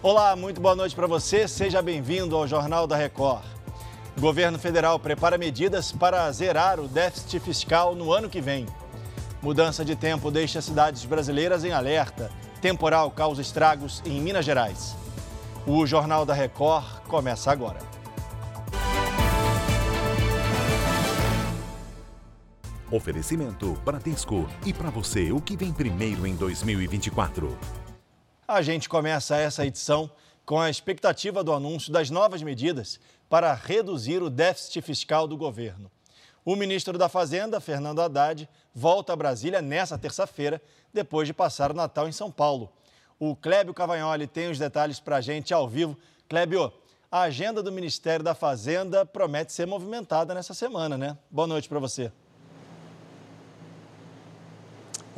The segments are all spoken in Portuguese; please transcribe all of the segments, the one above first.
Olá, muito boa noite para você. Seja bem-vindo ao Jornal da Record. O governo federal prepara medidas para zerar o déficit fiscal no ano que vem. Mudança de tempo deixa cidades brasileiras em alerta. Temporal causa estragos em Minas Gerais. O Jornal da Record começa agora. Oferecimento Bradesco. E para você, o que vem primeiro em 2024? A gente começa essa edição com a expectativa do anúncio das novas medidas para reduzir o déficit fiscal do governo. O ministro da Fazenda, Fernando Haddad, volta a Brasília nesta terça-feira, depois de passar o Natal em São Paulo. O Clébio Cavagnoli tem os detalhes para a gente ao vivo. Clébio, a agenda do Ministério da Fazenda promete ser movimentada nessa semana, né? Boa noite para você.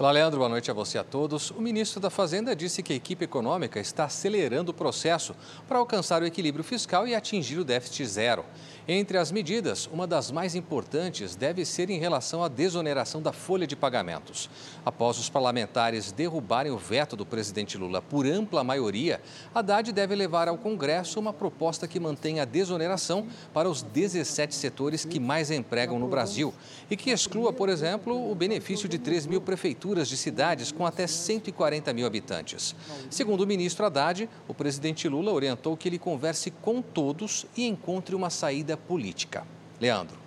Olá, Leandro. Boa noite a você e a todos. O ministro da Fazenda disse que a equipe econômica está acelerando o processo para alcançar o equilíbrio fiscal e atingir o déficit zero. Entre as medidas, uma das mais importantes deve ser em relação à desoneração da folha de pagamentos. Após os parlamentares derrubarem o veto do presidente Lula por ampla maioria, Haddad deve levar ao Congresso uma proposta que mantenha a desoneração para os 17 setores que mais empregam no Brasil e que exclua, por exemplo, o benefício de 3 mil prefeituras de cidades com até 140 mil habitantes. Segundo o ministro Haddad, o presidente Lula orientou que ele converse com todos e encontre uma saída política. Leandro.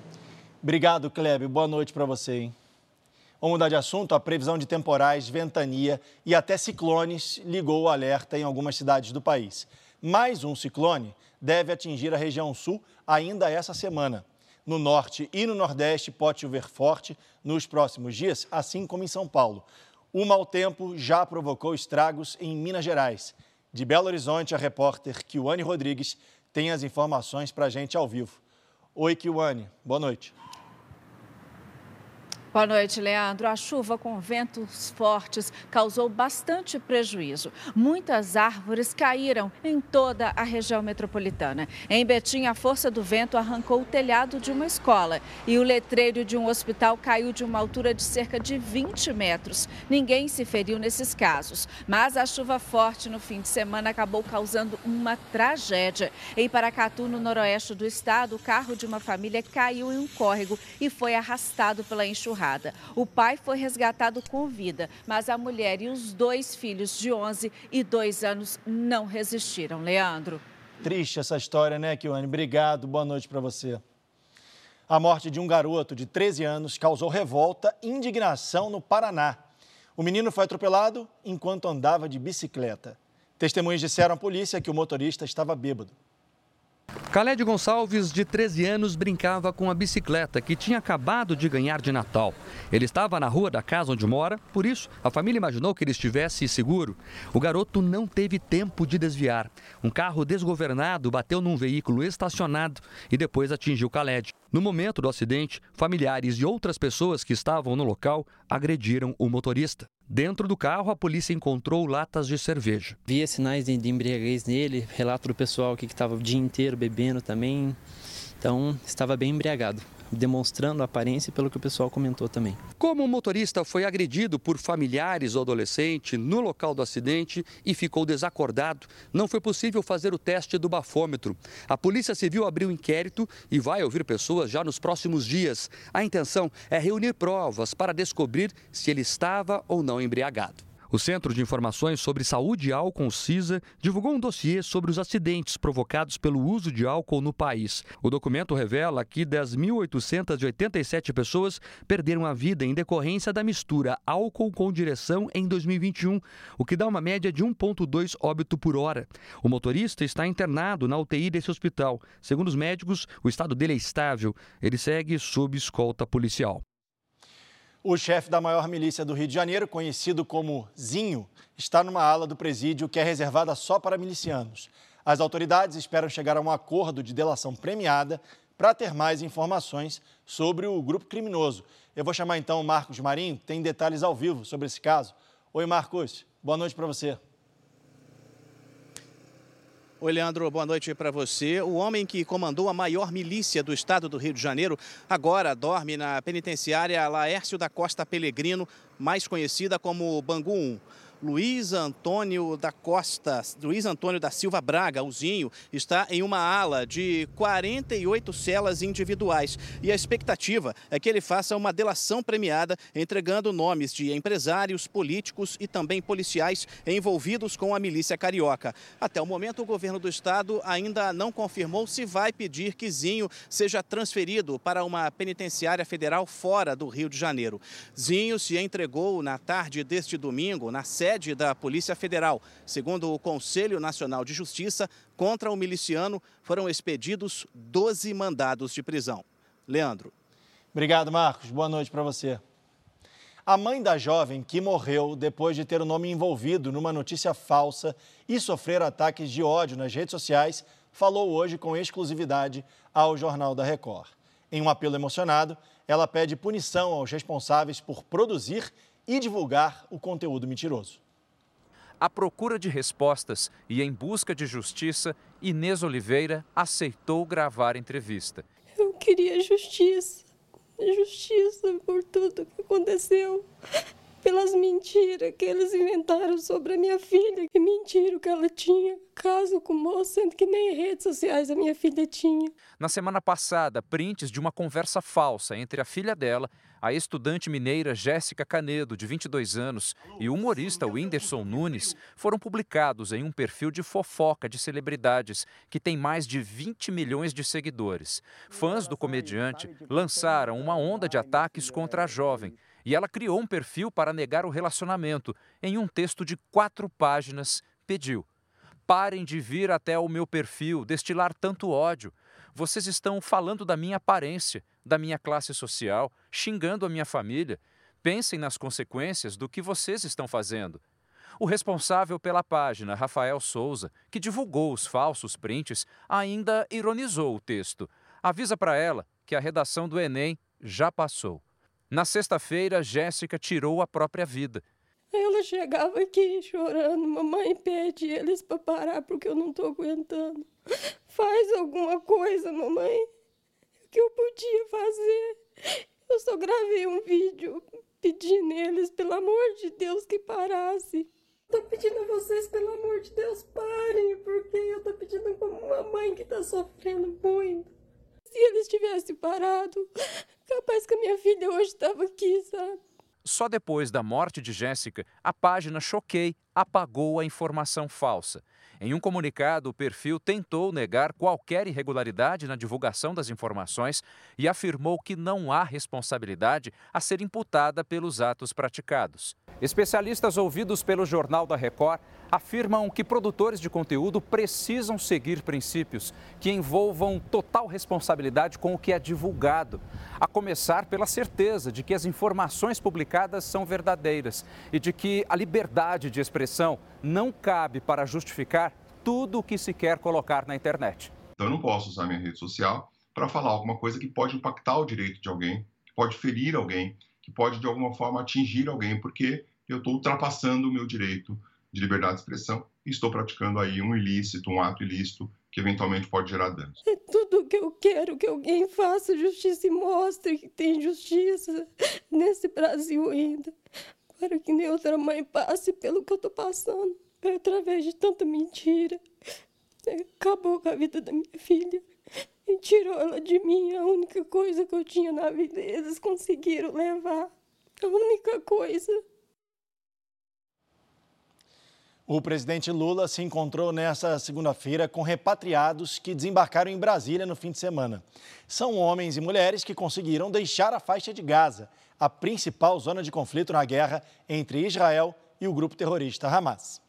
Obrigado, Kleber. Boa noite para você. Hein? Vamos mudar de assunto. A previsão de temporais, ventania e até ciclones ligou o alerta em algumas cidades do país. Mais um ciclone deve atingir a região sul ainda essa semana. No norte e no nordeste pode chover forte nos próximos dias, assim como em São Paulo. O mau tempo já provocou estragos em Minas Gerais. De Belo Horizonte, a repórter Kiwane Rodrigues tem as informações para a gente ao vivo. Oi, Kiwane. Boa noite. Boa noite, Leandro. A chuva com ventos fortes causou bastante prejuízo. Muitas árvores caíram em toda a região metropolitana. Em Betim, a força do vento arrancou o telhado de uma escola e o letreiro de um hospital caiu de uma altura de cerca de 20 metros. Ninguém se feriu nesses casos, mas a chuva forte no fim de semana acabou causando uma tragédia. Em Paracatu, no noroeste do estado, o carro de uma família caiu em um córrego e foi arrastado pela enxurrada. O pai foi resgatado com vida, mas a mulher e os dois filhos de 11 e 2 anos não resistiram. Leandro. Triste essa história, né, Kiwane? Obrigado, boa noite para você. A morte de um garoto de 13 anos causou revolta e indignação no Paraná. O menino foi atropelado enquanto andava de bicicleta. Testemunhas disseram à polícia que o motorista estava bêbado. Khaled Gonçalves, de 13 anos, brincava com a bicicleta que tinha acabado de ganhar de Natal. Ele estava na rua da casa onde mora, por isso a família imaginou que ele estivesse seguro. O garoto não teve tempo de desviar. Um carro desgovernado bateu num veículo estacionado e depois atingiu Khaled. No momento do acidente, familiares e outras pessoas que estavam no local agrediram o motorista. Dentro do carro, a polícia encontrou latas de cerveja. Via sinais de, embriaguez nele, relato do pessoal que estava o dia inteiro bebendo também. Então, estava bem embriagado demonstrando a aparência pelo que o pessoal comentou também. Como o motorista foi agredido por familiares ou adolescente no local do acidente e ficou desacordado, não foi possível fazer o teste do bafômetro. A Polícia Civil abriu inquérito e vai ouvir pessoas já nos próximos dias. A intenção é reunir provas para descobrir se ele estava ou não embriagado. O Centro de Informações sobre Saúde e Álcool, CISA, divulgou um dossiê sobre os acidentes provocados pelo uso de álcool no país. O documento revela que 10.887 pessoas perderam a vida em decorrência da mistura álcool com direção em 2021, o que dá uma média de 1,2 óbito por hora. O motorista está internado na UTI desse hospital. Segundo os médicos, o estado dele é estável. Ele segue sob escolta policial. O chefe da maior milícia do Rio de Janeiro, conhecido como Zinho, está numa ala do presídio que é reservada só para milicianos. As autoridades esperam chegar a um acordo de delação premiada para ter mais informações sobre o grupo criminoso. Eu vou chamar então o Marcos Marinho, tem detalhes ao vivo sobre esse caso. Oi, Marcos. Boa noite para você. Oi, Leandro, boa noite para você. O homem que comandou a maior milícia do estado do Rio de Janeiro agora dorme na penitenciária Laércio da Costa Pelegrino, mais conhecida como Bangu 1. Luiz Antônio da Costa, Luiz Antônio da Silva Braga, o Zinho, está em uma ala de 48 celas individuais. E a expectativa é que ele faça uma delação premiada, entregando nomes de empresários, políticos e também policiais envolvidos com a milícia carioca. Até o momento, o governo do estado ainda não confirmou se vai pedir que Zinho seja transferido para uma penitenciária federal fora do Rio de Janeiro. Zinho se entregou na tarde deste domingo na sede da Polícia Federal. Segundo o Conselho Nacional de Justiça, contra o miliciano foram expedidos 12 mandados de prisão. Leandro. Obrigado, Marcos. Boa noite para você. A mãe da jovem que morreu depois de ter o nome envolvido numa notícia falsa e sofrer ataques de ódio nas redes sociais falou hoje com exclusividade ao Jornal da Record. Em um apelo emocionado, ela pede punição aos responsáveis por produzir e divulgar o conteúdo mentiroso. À procura de respostas e em busca de justiça, Inês Oliveira aceitou gravar entrevista. Eu queria justiça, justiça por tudo que aconteceu pelas mentiras que eles inventaram sobre a minha filha, que mentiram que ela tinha caso com o moço, sendo que nem redes sociais a minha filha tinha. Na semana passada, prints de uma conversa falsa entre a filha dela, a estudante mineira Jéssica Canedo, de 22 anos, e o humorista Whindersson Nunes foram publicados em um perfil de fofoca de celebridades que tem mais de 20 milhões de seguidores. Fãs do comediante lançaram uma onda de ataques contra a jovem e ela criou um perfil para negar o relacionamento. Em um texto de quatro páginas, pediu: Parem de vir até o meu perfil, destilar tanto ódio. Vocês estão falando da minha aparência, da minha classe social, xingando a minha família. Pensem nas consequências do que vocês estão fazendo. O responsável pela página, Rafael Souza, que divulgou os falsos prints, ainda ironizou o texto. Avisa para ela que a redação do Enem já passou. Na sexta-feira, Jéssica tirou a própria vida. Ela chegava aqui chorando, mamãe pede eles para parar porque eu não estou aguentando. Faz alguma coisa, mamãe. Que eu podia fazer? Eu só gravei um vídeo pedindo eles, pelo amor de Deus, que parasse. Tô pedindo a vocês, pelo amor de Deus, parem, porque eu tô pedindo como uma mãe que tá sofrendo muito. Se eles tivessem parado, capaz que a minha filha hoje estava aqui, sabe? Só depois da morte de Jéssica, a página Choquei apagou a informação falsa. Em um comunicado, o perfil tentou negar qualquer irregularidade na divulgação das informações e afirmou que não há responsabilidade a ser imputada pelos atos praticados. Especialistas ouvidos pelo Jornal da Record afirmam que produtores de conteúdo precisam seguir princípios que envolvam total responsabilidade com o que é divulgado, a começar pela certeza de que as informações publicadas são verdadeiras e de que a liberdade de expressão não cabe para justificar tudo o que se quer colocar na internet. Então, eu não posso usar minha rede social para falar alguma coisa que pode impactar o direito de alguém, que pode ferir alguém, que pode de alguma forma atingir alguém, porque eu estou ultrapassando o meu direito de liberdade de expressão e estou praticando aí um ilícito, um ato ilícito que eventualmente pode gerar danos. É tudo que eu quero que alguém faça justiça e mostre que tem justiça nesse Brasil ainda. Para que nem outra mãe passe pelo que eu estou passando, através de tanta mentira. Acabou com a vida da minha filha e tirou ela de mim. A única coisa que eu tinha na vida, eles conseguiram levar. A única coisa. O presidente Lula se encontrou nesta segunda-feira com repatriados que desembarcaram em Brasília no fim de semana. São homens e mulheres que conseguiram deixar a faixa de Gaza, a principal zona de conflito na guerra entre Israel e o grupo terrorista Hamas.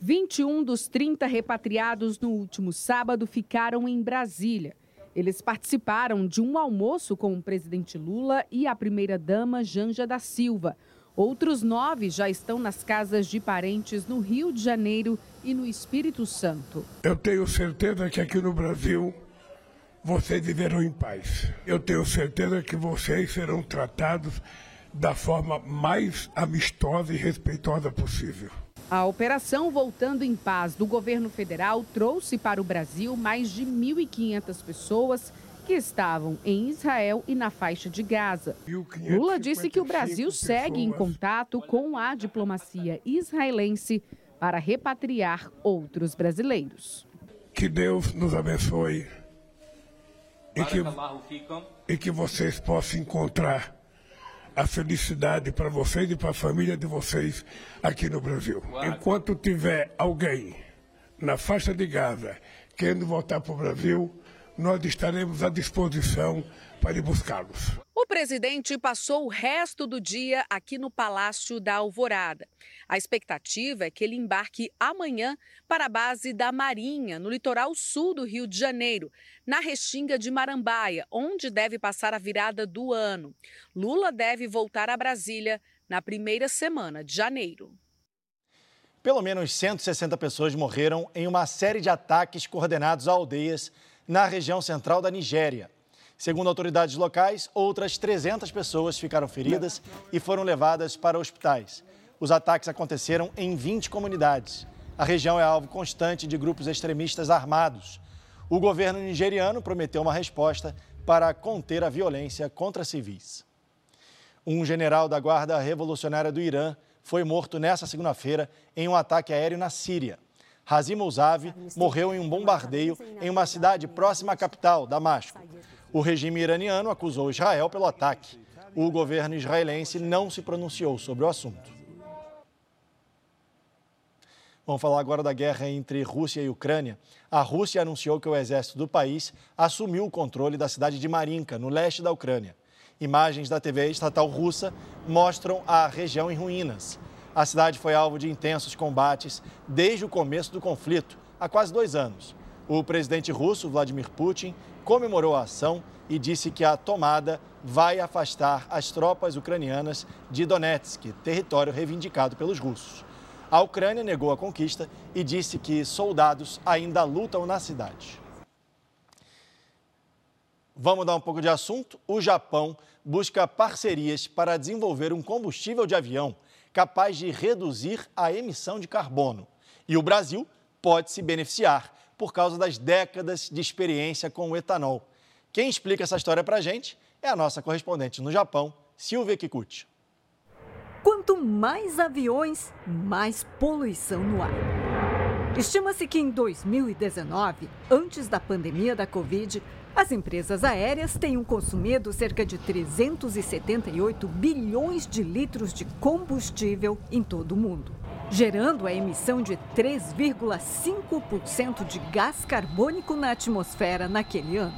21 dos 30 repatriados no último sábado ficaram em Brasília. Eles participaram de um almoço com o presidente Lula e a primeira-dama Janja da Silva. Outros nove já estão nas casas de parentes no Rio de Janeiro e no Espírito Santo. Eu tenho certeza que aqui no Brasil vocês viverão em paz. Eu tenho certeza que vocês serão tratados da forma mais amistosa e respeitosa possível. A operação Voltando em Paz do governo federal trouxe para o Brasil mais de 1.500 pessoas que estavam em Israel e na faixa de Gaza. Lula disse que o Brasil segue em contato com a diplomacia israelense para repatriar outros brasileiros. Que Deus nos abençoe e que, e que vocês possam encontrar a felicidade para vocês e para a família de vocês aqui no Brasil. Enquanto tiver alguém na faixa de Gaza querendo voltar para o Brasil, nós estaremos à disposição para ir buscá-los. O presidente passou o resto do dia aqui no Palácio da Alvorada. A expectativa é que ele embarque amanhã para a base da Marinha, no litoral sul do Rio de Janeiro, na Restinga de Marambaia, onde deve passar a virada do ano. Lula deve voltar a Brasília na primeira semana de janeiro. Pelo menos 160 pessoas morreram em uma série de ataques coordenados a aldeias na região central da Nigéria. Segundo autoridades locais, outras 300 pessoas ficaram feridas e foram levadas para hospitais. Os ataques aconteceram em 20 comunidades. A região é alvo constante de grupos extremistas armados. O governo nigeriano prometeu uma resposta para conter a violência contra civis. Um general da Guarda Revolucionária do Irã foi morto nesta segunda-feira em um ataque aéreo na Síria. Razim Mousavi morreu em um bombardeio em uma cidade próxima à capital, Damasco. O regime iraniano acusou Israel pelo ataque. O governo israelense não se pronunciou sobre o assunto. Vamos falar agora da guerra entre Rússia e Ucrânia. A Rússia anunciou que o exército do país assumiu o controle da cidade de Marinka, no leste da Ucrânia. Imagens da TV estatal russa mostram a região em ruínas. A cidade foi alvo de intensos combates desde o começo do conflito, há quase dois anos. O presidente russo, Vladimir Putin, comemorou a ação e disse que a tomada vai afastar as tropas ucranianas de Donetsk, território reivindicado pelos russos. A Ucrânia negou a conquista e disse que soldados ainda lutam na cidade. Vamos mudar um pouco de assunto. O Japão busca parcerias para desenvolver um combustível de avião capaz de reduzir a emissão de carbono. E o Brasil pode se beneficiar por causa das décadas de experiência com o etanol. Quem explica essa história para a gente é a nossa correspondente no Japão, Silvia Kikuchi. Quanto mais aviões, mais poluição no ar. Estima-se que em 2019, antes da pandemia da Covid, as empresas aéreas tenham consumido cerca de 378 bilhões de litros de combustível em todo o mundo, gerando a emissão de 3,5% de gás carbônico na atmosfera naquele ano.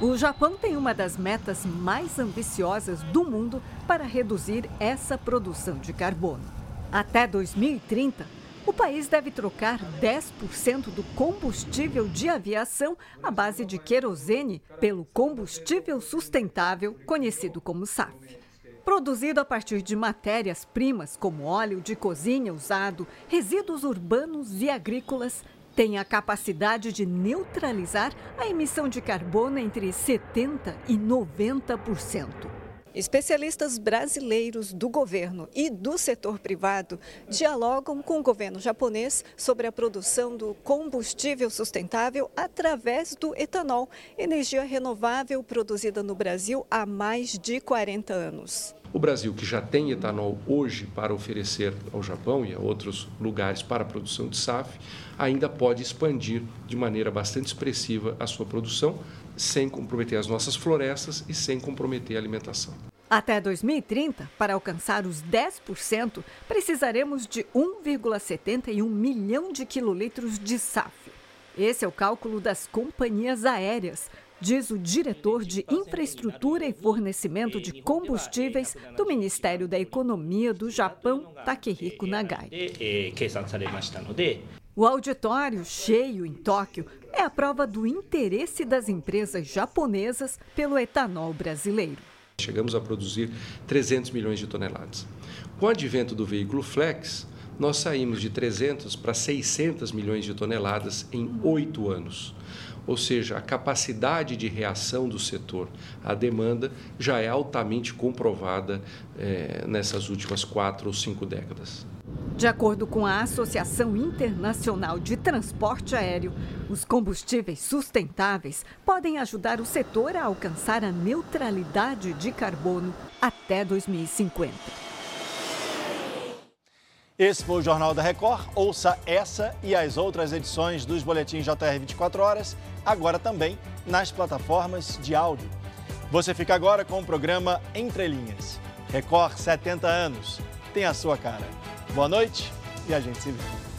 O Japão tem uma das metas mais ambiciosas do mundo para reduzir essa produção de carbono. Até 2030, o país deve trocar 10% do combustível de aviação à base de querosene pelo combustível sustentável, conhecido como SAF. Produzido a partir de matérias-primas como óleo de cozinha usado, resíduos urbanos e agrícolas, tem a capacidade de neutralizar a emissão de carbono entre 70% e 90%. Especialistas brasileiros do governo e do setor privado dialogam com o governo japonês sobre a produção do combustível sustentável através do etanol, energia renovável produzida no Brasil há mais de 40 anos. O Brasil, que já tem etanol hoje para oferecer ao Japão e a outros lugares para a produção de SAF, ainda pode expandir de maneira bastante expressiva a sua produção, sem comprometer as nossas florestas e sem comprometer a alimentação. Até 2030, para alcançar os 10%, precisaremos de 1,71 milhão de quilolitros de SAF. Esse é o cálculo das companhias aéreas, diz o diretor de Infraestrutura e Fornecimento de Combustíveis do Ministério da Economia do Japão, Takehiko Nagai. O auditório cheio em Tóquio é a prova do interesse das empresas japonesas pelo etanol brasileiro. Chegamos a produzir 300 milhões de toneladas. Com o advento do veículo Flex, nós saímos de 300 para 600 milhões de toneladas em oito anos. Ou seja, a capacidade de reação do setor à demanda já é altamente comprovada é, nessas últimas quatro ou cinco décadas. De acordo com a Associação Internacional de Transporte Aéreo, os combustíveis sustentáveis podem ajudar o setor a alcançar a neutralidade de carbono até 2050. Esse foi o Jornal da Record. Ouça essa e as outras edições dos boletins JR 24 horas, agora também nas plataformas de áudio. Você fica agora com o programa Entre Linhas. Record 70 anos. Tem a sua cara. Boa noite e a gente se vê.